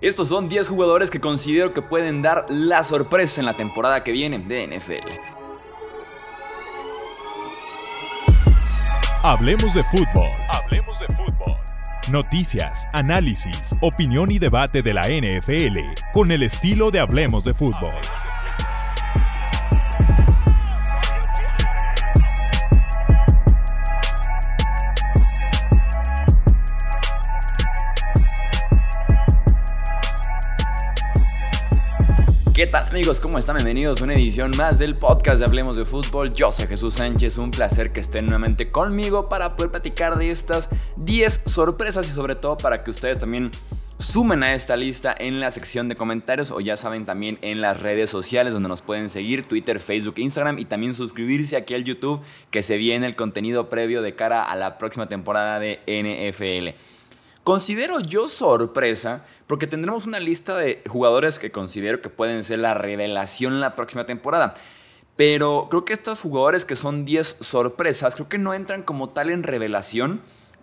Estos son 10 jugadores que considero que pueden dar la sorpresa en la temporada que viene de NFL. Hablemos de fútbol. Hablemos de fútbol. Noticias, análisis, opinión y debate de la NFL con el estilo de Hablemos de fútbol. Amigos? ¿Cómo están? Bienvenidos a una edición más del podcast de Hablemos de Fútbol. Yo soy Jesús Sánchez, un placer que estén nuevamente conmigo para poder platicar de estas 10 sorpresas y sobre todo para que ustedes también sumen a esta lista en la sección de comentarios o ya saben también en las redes sociales donde nos pueden seguir, Twitter, Facebook, Instagram y también suscribirse aquí al YouTube que se viene el contenido previo de cara a la próxima temporada de NFL. Considero yo sorpresa porque tendremos una lista de jugadores que considero que pueden ser la revelación la próxima temporada. Pero creo que estos jugadores que son 10 sorpresas, creo que no entran como tal en revelación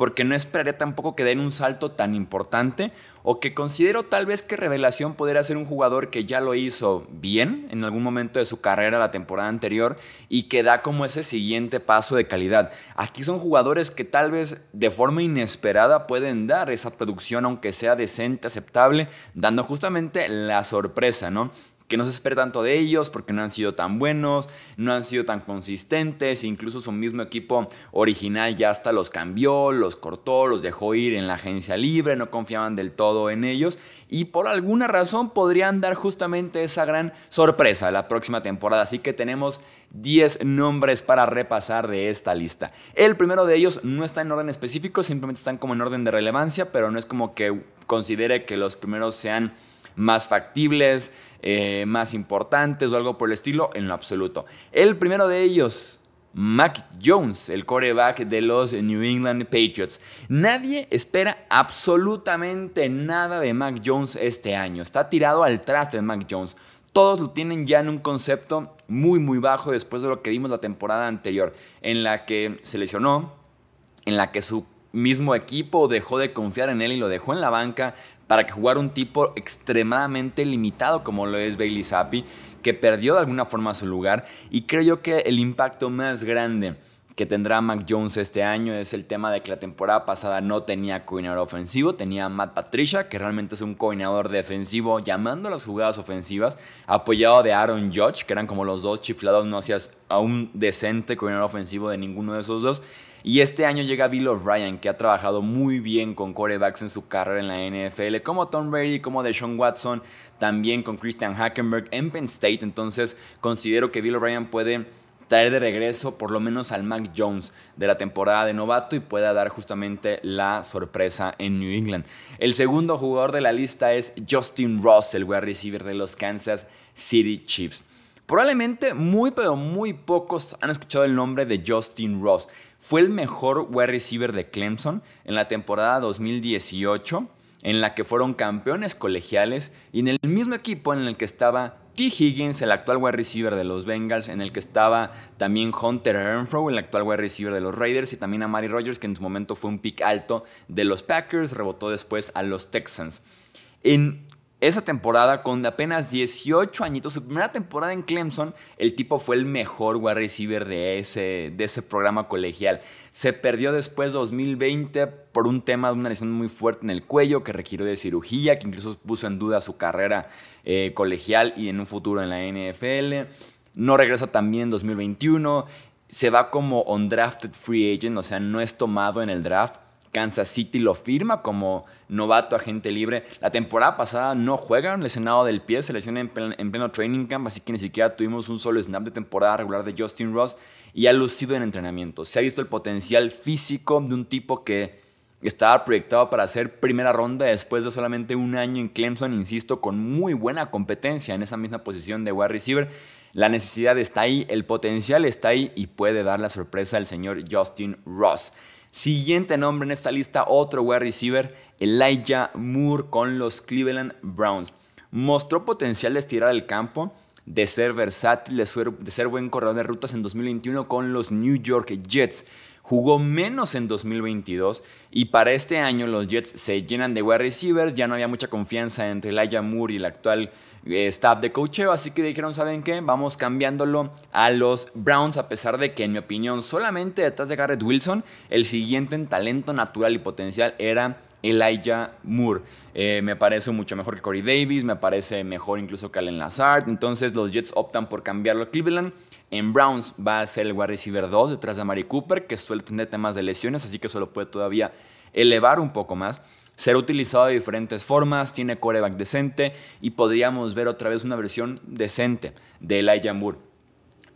porque no esperaría tampoco que den un salto tan importante o que considero tal vez que Revelación podría ser un jugador que ya lo hizo bien en algún momento de su carrera la temporada anterior y que da como ese siguiente paso de calidad. Aquí son jugadores que tal vez de forma inesperada pueden dar esa producción aunque sea decente, aceptable, dando justamente la sorpresa, ¿no? Que no se espera tanto de ellos porque no han sido tan buenos, no han sido tan consistentes, incluso su mismo equipo original ya hasta los cambió, los cortó, los dejó ir en la agencia libre, no confiaban del todo en ellos y por alguna razón podrían dar justamente esa gran sorpresa la próxima temporada. Así que tenemos 10 nombres para repasar de esta lista. El primero de ellos no está en orden específico, simplemente están como en orden de relevancia, pero no es como que considere que los primeros sean más factibles, eh, más importantes o algo por el estilo, en lo absoluto. El primero de ellos, Mac Jones, el coreback de los New England Patriots. Nadie espera absolutamente nada de Mac Jones este año. Está tirado al traste de Mac Jones. Todos lo tienen ya en un concepto muy muy bajo después de lo que vimos la temporada anterior, en la que se lesionó, en la que su mismo equipo dejó de confiar en él y lo dejó en la banca para que jugara un tipo extremadamente limitado como lo es Bailey Zappi, que perdió de alguna forma su lugar. Y creo yo que el impacto más grande que tendrá Mac Jones este año es el tema de que la temporada pasada no tenía coordinador ofensivo, tenía Matt Patricia, que realmente es un coordinador defensivo llamando a las jugadas ofensivas, apoyado de Aaron Judge, que eran como los dos chiflados, no hacías a un decente coordinador ofensivo de ninguno de esos dos. Y este año llega Bill O'Brien, que ha trabajado muy bien con corebacks en su carrera en la NFL, como Tom Brady, como Deshaun Watson, también con Christian Hackenberg en Penn State. Entonces considero que Bill O'Brien puede traer de regreso por lo menos al Mac Jones de la temporada de novato y pueda dar justamente la sorpresa en New England. El segundo jugador de la lista es Justin Ross, el wide receiver de los Kansas City Chiefs. Probablemente muy pero muy pocos han escuchado el nombre de Justin Ross. Fue el mejor wide receiver de Clemson en la temporada 2018, en la que fueron campeones colegiales y en el mismo equipo en el que estaba T. Higgins, el actual wide receiver de los Bengals, en el que estaba también Hunter Renfro, el actual wide receiver de los Raiders, y también a Mari Rogers, que en su momento fue un pick alto de los Packers, rebotó después a los Texans. En esa temporada, con apenas 18 añitos, su primera temporada en Clemson, el tipo fue el mejor wide receiver de ese, de ese programa colegial. Se perdió después 2020 por un tema de una lesión muy fuerte en el cuello que requirió de cirugía, que incluso puso en duda su carrera eh, colegial y en un futuro en la NFL. No regresa también en 2021. Se va como undrafted free agent, o sea, no es tomado en el draft Kansas City lo firma como novato agente libre. La temporada pasada no juega, lesionado del pie, se lesiona en pleno, training camp, así que ni siquiera tuvimos un solo snap de temporada regular de Justin Ross y ha lucido en entrenamiento. Se ha visto el potencial físico de un tipo que estaba proyectado para ser primera ronda después de solamente un año en Clemson, insisto, con muy buena competencia en esa misma posición de wide receiver. La necesidad está ahí, el potencial está ahí y puede dar la sorpresa al señor Justin Ross. Siguiente nombre en esta lista, otro wide receiver, Elijah Moore con los Cleveland Browns. Mostró potencial de estirar el campo, de ser versátil, de ser, buen corredor de rutas en 2021 con los New York Jets. jugó menos en 2022 y para este año los Jets se llenan de wide receivers, ya no había mucha confianza entre Elijah Moore y el actual staff de coacheo, así que dijeron, ¿saben qué? Vamos cambiándolo a los Browns, a pesar de que en mi opinión solamente detrás de Garrett Wilson, el siguiente en talento natural y potencial era Elijah Moore. Eh, me parece mucho mejor que Corey Davis, me parece mejor incluso que Allen Lazard. Entonces los Jets optan por cambiarlo a Cleveland. En Browns va a ser el wide receiver 2 detrás de Mari Cooper, que suele tener temas de lesiones, así que eso lo puede todavía elevar un poco más. Será utilizado de diferentes formas, tiene coreback decente y podríamos ver otra vez una versión decente de Elijah Moore.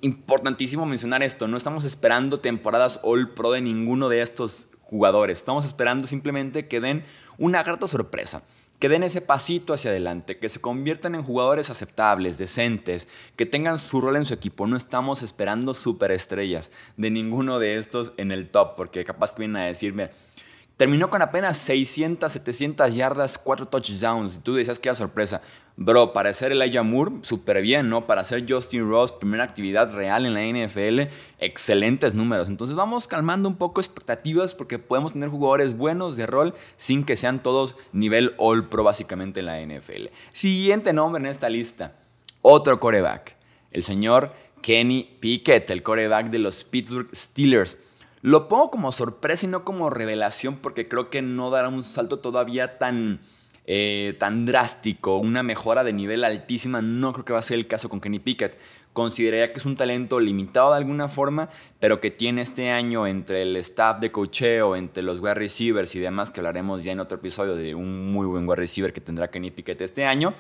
Importantísimo mencionar esto, no estamos esperando temporadas All Pro de ninguno de estos jugadores. Estamos esperando simplemente que den una grata sorpresa, que den ese pasito hacia adelante, que se conviertan en jugadores aceptables, decentes, que tengan su rol en su equipo. No estamos esperando superestrellas de ninguno de estos en el top, porque capaz que vienen a decirme, Terminó con apenas 600, 700 yardas, 4 touchdowns. Y tú decías que era sorpresa. Bro, para ser Elijah Moore, súper bien, ¿no? Para ser Justin Ross, primera actividad real en la NFL, excelentes números. Entonces vamos calmando un poco expectativas porque podemos tener jugadores buenos de rol sin que sean todos nivel All Pro básicamente en la NFL. Siguiente nombre en esta lista, otro coreback, el señor Kenny Pickett, el coreback de los Pittsburgh Steelers. Lo pongo como sorpresa y no como revelación porque creo que no dará un salto todavía tan, eh, tan drástico, una mejora de nivel altísima. No creo que va a ser el caso con Kenny Pickett. Consideraría que es un talento limitado de alguna forma, pero que tiene este año entre el staff de cocheo, entre los wide receivers y demás, que hablaremos ya en otro episodio de un muy buen wide receiver que tendrá Kenny Pickett este año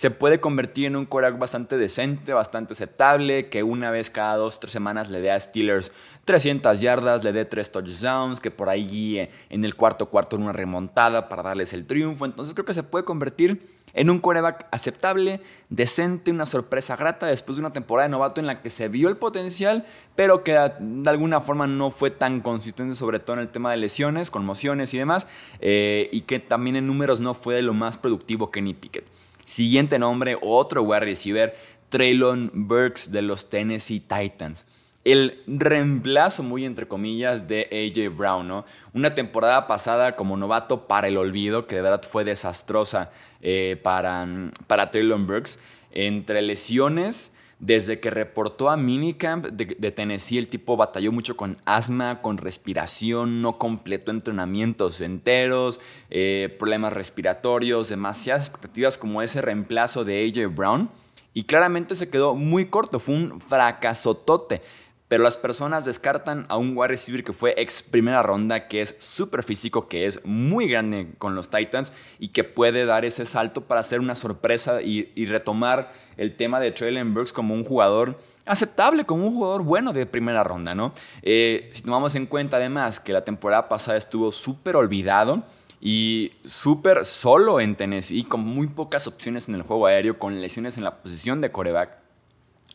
se puede convertir en un quarterback bastante decente, bastante aceptable, que una vez cada dos, tres semanas le dé a Steelers 300 yardas, le dé tres touchdowns, que por ahí guíe en el cuarto cuarto en una remontada para darles el triunfo. Entonces creo que se puede convertir en un quarterback aceptable, decente, una sorpresa grata después de una temporada de novato en la que se vio el potencial, pero que de alguna forma no fue tan consistente, sobre todo en el tema de lesiones, conmociones y demás, eh, y que también en números no fue lo más productivo Kenny Pickett. Siguiente nombre, otro wide receiver, Traylon Burks de los Tennessee Titans. El reemplazo, muy entre comillas, de AJ Brown, ¿no? Una temporada pasada como novato para el olvido, que de verdad fue desastrosa eh, para, para Traylon Burks. Entre lesiones, desde que reportó a Minicamp de, Tennessee, el tipo batalló mucho con asma, con respiración, no completó entrenamientos enteros, eh, problemas respiratorios, demasiadas expectativas como ese reemplazo de AJ Brown. Y claramente se quedó muy corto, fue un fracasotote. Pero las personas descartan a un wide receiver que fue ex primera ronda, que es súper físico, que es muy grande con los Titans y que puede dar ese salto para hacer una sorpresa y, retomar el tema de Traylon Burks como un jugador aceptable, como un jugador bueno de primera ronda, ¿no? Eh, si tomamos en cuenta además que la temporada pasada estuvo súper olvidado y súper solo en Tennessee, con muy pocas opciones en el juego aéreo, con lesiones en la posición de coreback,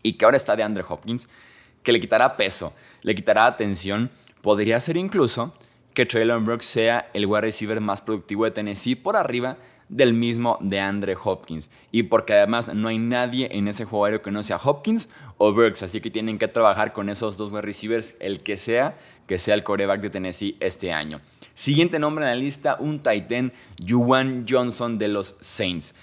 y que ahora está de Andre Hopkins que le quitará peso, le quitará atención. Podría ser incluso que Traylon Brooks sea el wide receiver más productivo de Tennessee por arriba del mismo de Andre Hopkins. Y porque además no hay nadie en ese juego que no sea Hopkins o Brooks. Así que tienen que trabajar con esos dos wide receivers, el que sea, que sea el coreback de Tennessee este año. Siguiente nombre en la lista, un Titan, Juwan Johnson de los Saints.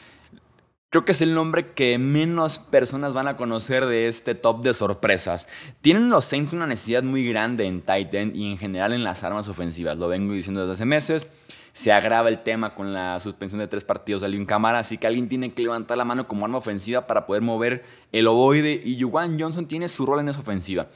Creo que es el nombre que menos personas van a conocer de este top de sorpresas. Tienen los Saints una necesidad muy grande en Titan y en general en las armas ofensivas. Lo vengo diciendo desde hace meses. Se agrava el tema con la suspensión de tres partidos de Alvin Cámara, así que alguien tiene que levantar la mano como arma ofensiva para poder mover el ovoide y Juwan Johnson tiene su rol en esa ofensiva.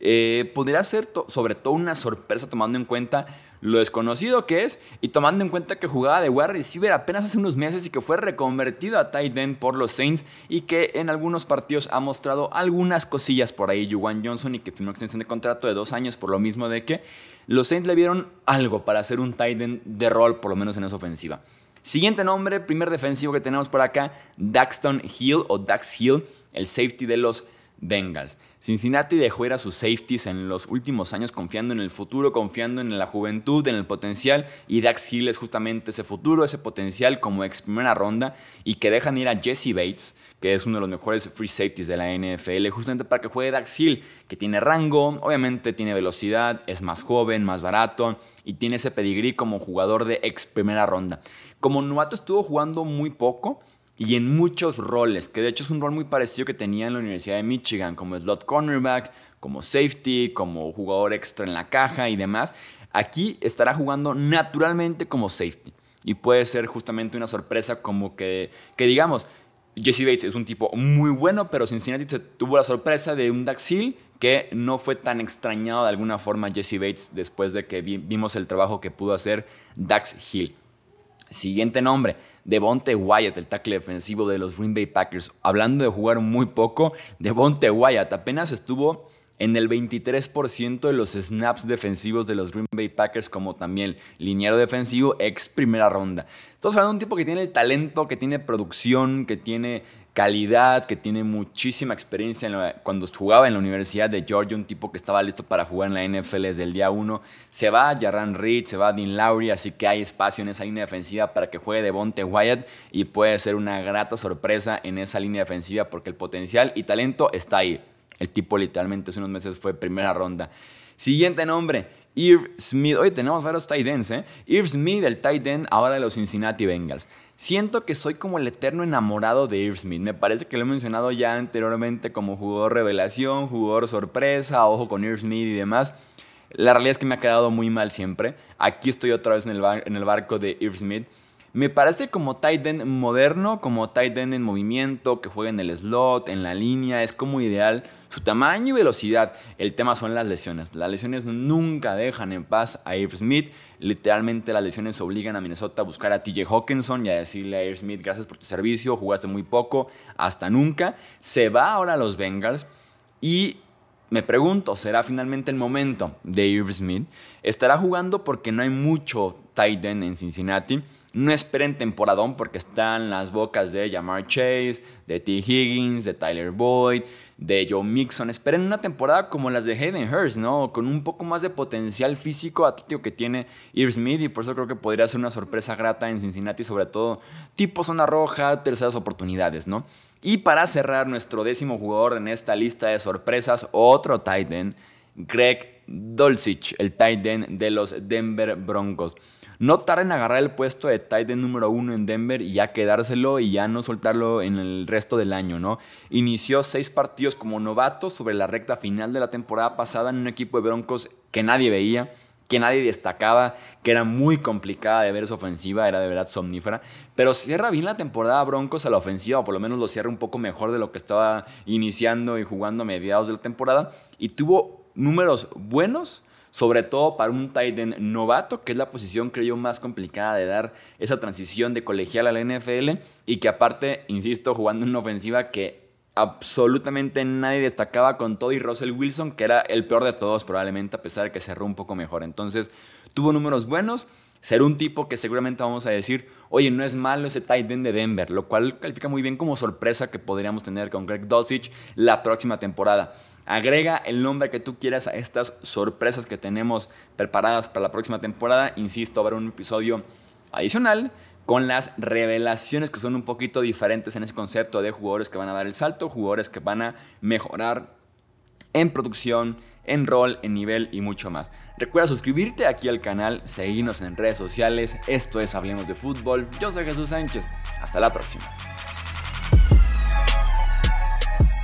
Eh, podría ser sobre todo una sorpresa tomando en cuenta lo desconocido que es y tomando en cuenta que jugaba de wide receiver apenas hace unos meses y que fue reconvertido a tight end por los Saints y que en algunos partidos ha mostrado algunas cosillas por ahí Juwan Johnson y que firmó extensión de contrato de dos años por lo mismo de que los Saints le vieron algo para hacer un tight end de rol por lo menos en esa ofensiva. Siguiente nombre, primer defensivo que tenemos por acá, Daxton Hill o Dax Hill, el safety de los Bengals. Cincinnati dejó ir a sus safeties en los últimos años confiando en el futuro, confiando en la juventud, en el potencial y Dax Hill es justamente ese futuro, ese potencial como ex primera ronda y que dejan ir a Jesse Bates, que es uno de los mejores free safeties de la NFL, justamente para que juegue Dax Hill, que tiene rango, obviamente tiene velocidad, es más joven, más barato y tiene ese pedigrí como jugador de ex primera ronda. Como novato estuvo jugando muy poco, y en muchos roles, que de hecho es un rol muy parecido que tenía en la Universidad de Michigan, como slot cornerback, como safety, como jugador extra en la caja y demás. Aquí estará jugando naturalmente como safety. Y puede ser justamente una sorpresa como que, que digamos, Jesse Bates es un tipo muy bueno, pero Cincinnati tuvo la sorpresa de un Dax Hill que no fue tan extrañado de alguna forma Jesse Bates después de que vimos el trabajo que pudo hacer Dax Hill. Siguiente nombre, Devonte Wyatt, el tackle defensivo de los Green Bay Packers. Hablando de jugar muy poco, Devonte Wyatt apenas estuvo en el 23% de los snaps defensivos de los Green Bay Packers, como también liniero defensivo, ex primera ronda. Estamos hablando de un tipo que tiene el talento, que tiene producción, que tiene calidad, que tiene muchísima experiencia cuando jugaba en la Universidad de Georgia, un tipo que estaba listo para jugar en la NFL desde el día 1. Se va Jarran Reed, se va Dean Lowry, así que hay espacio en esa línea defensiva para que juegue Devonte Wyatt y puede ser una grata sorpresa en esa línea defensiva porque el potencial y talento está ahí. El tipo literalmente hace unos meses fue primera ronda. Siguiente nombre, Irv Smith. Hoy tenemos varios tight ends, ¿eh? Irv Smith, el tight end ahora de los Cincinnati Bengals. Siento que soy como el eterno enamorado de Irv Smith. Me parece que lo he mencionado ya anteriormente como jugador revelación, jugador sorpresa, ojo con Irv Smith y demás. La realidad es que me ha quedado muy mal siempre. Aquí estoy otra vez en el, barco de Irv Smith. Me parece como tight end moderno, como tight end en movimiento, que juega en el slot, en la línea, es como ideal. Su tamaño y velocidad. El tema son las lesiones. Las lesiones nunca dejan en paz a Irv Smith. Literalmente las lesiones obligan a Minnesota a buscar a TJ Hawkinson y a decirle a Smith, gracias por tu servicio, jugaste muy poco, hasta nunca. Se va ahora a los Bengals y me pregunto, ¿será finalmente el momento de Irv Smith? ¿Estará jugando porque no hay mucho tight end en Cincinnati? No esperen temporadón porque están las bocas de Jamar Chase, de T. Higgins, de Tyler Boyd, de Joe Mixon. Esperen una temporada como las de Hayden Hurst, ¿no? Con un poco más de potencial físico atlético que tiene Irv Smith y por eso creo que podría ser una sorpresa grata en Cincinnati, sobre todo tipo zona roja, terceras oportunidades, ¿no? Y para cerrar nuestro décimo jugador en esta lista de sorpresas, otro tight end, Greg Dolcich, el tight end de los Denver Broncos. No tarden en agarrar el puesto de tight end número uno en Denver y ya quedárselo y ya no soltarlo en el resto del año, ¿no? Inició seis partidos como novato sobre la recta final de la temporada pasada en un equipo de Broncos que nadie veía que nadie destacaba, que era muy complicada de ver esa ofensiva, era de verdad somnífera, pero cierra bien la temporada Broncos a la ofensiva, o por lo menos lo cierra un poco mejor de lo que estaba iniciando y jugando a mediados de la temporada, y tuvo números buenos sobre todo para un tight end novato, que es la posición creo yo más complicada de dar esa transición de colegial a la NFL y que aparte, insisto, jugando en una ofensiva que absolutamente nadie destacaba con todo y Russell Wilson, que era el peor de todos probablemente, a pesar de que cerró un poco mejor. Entonces, tuvo números buenos, ser un tipo que seguramente vamos a decir, oye, no es malo ese tight end de Denver, lo cual califica muy bien como sorpresa que podríamos tener con Greg Dulcich la próxima temporada. Agrega el nombre que tú quieras a estas sorpresas que tenemos preparadas para la próxima temporada. Insisto, habrá un episodio adicional con las revelaciones que son un poquito diferentes en ese concepto de jugadores que van a dar el salto, jugadores que van a mejorar en producción, en rol, en nivel y mucho más. Recuerda suscribirte aquí al canal, seguirnos en redes sociales. Esto es Hablemos de Fútbol. Yo soy Jesús Sánchez. Hasta la próxima.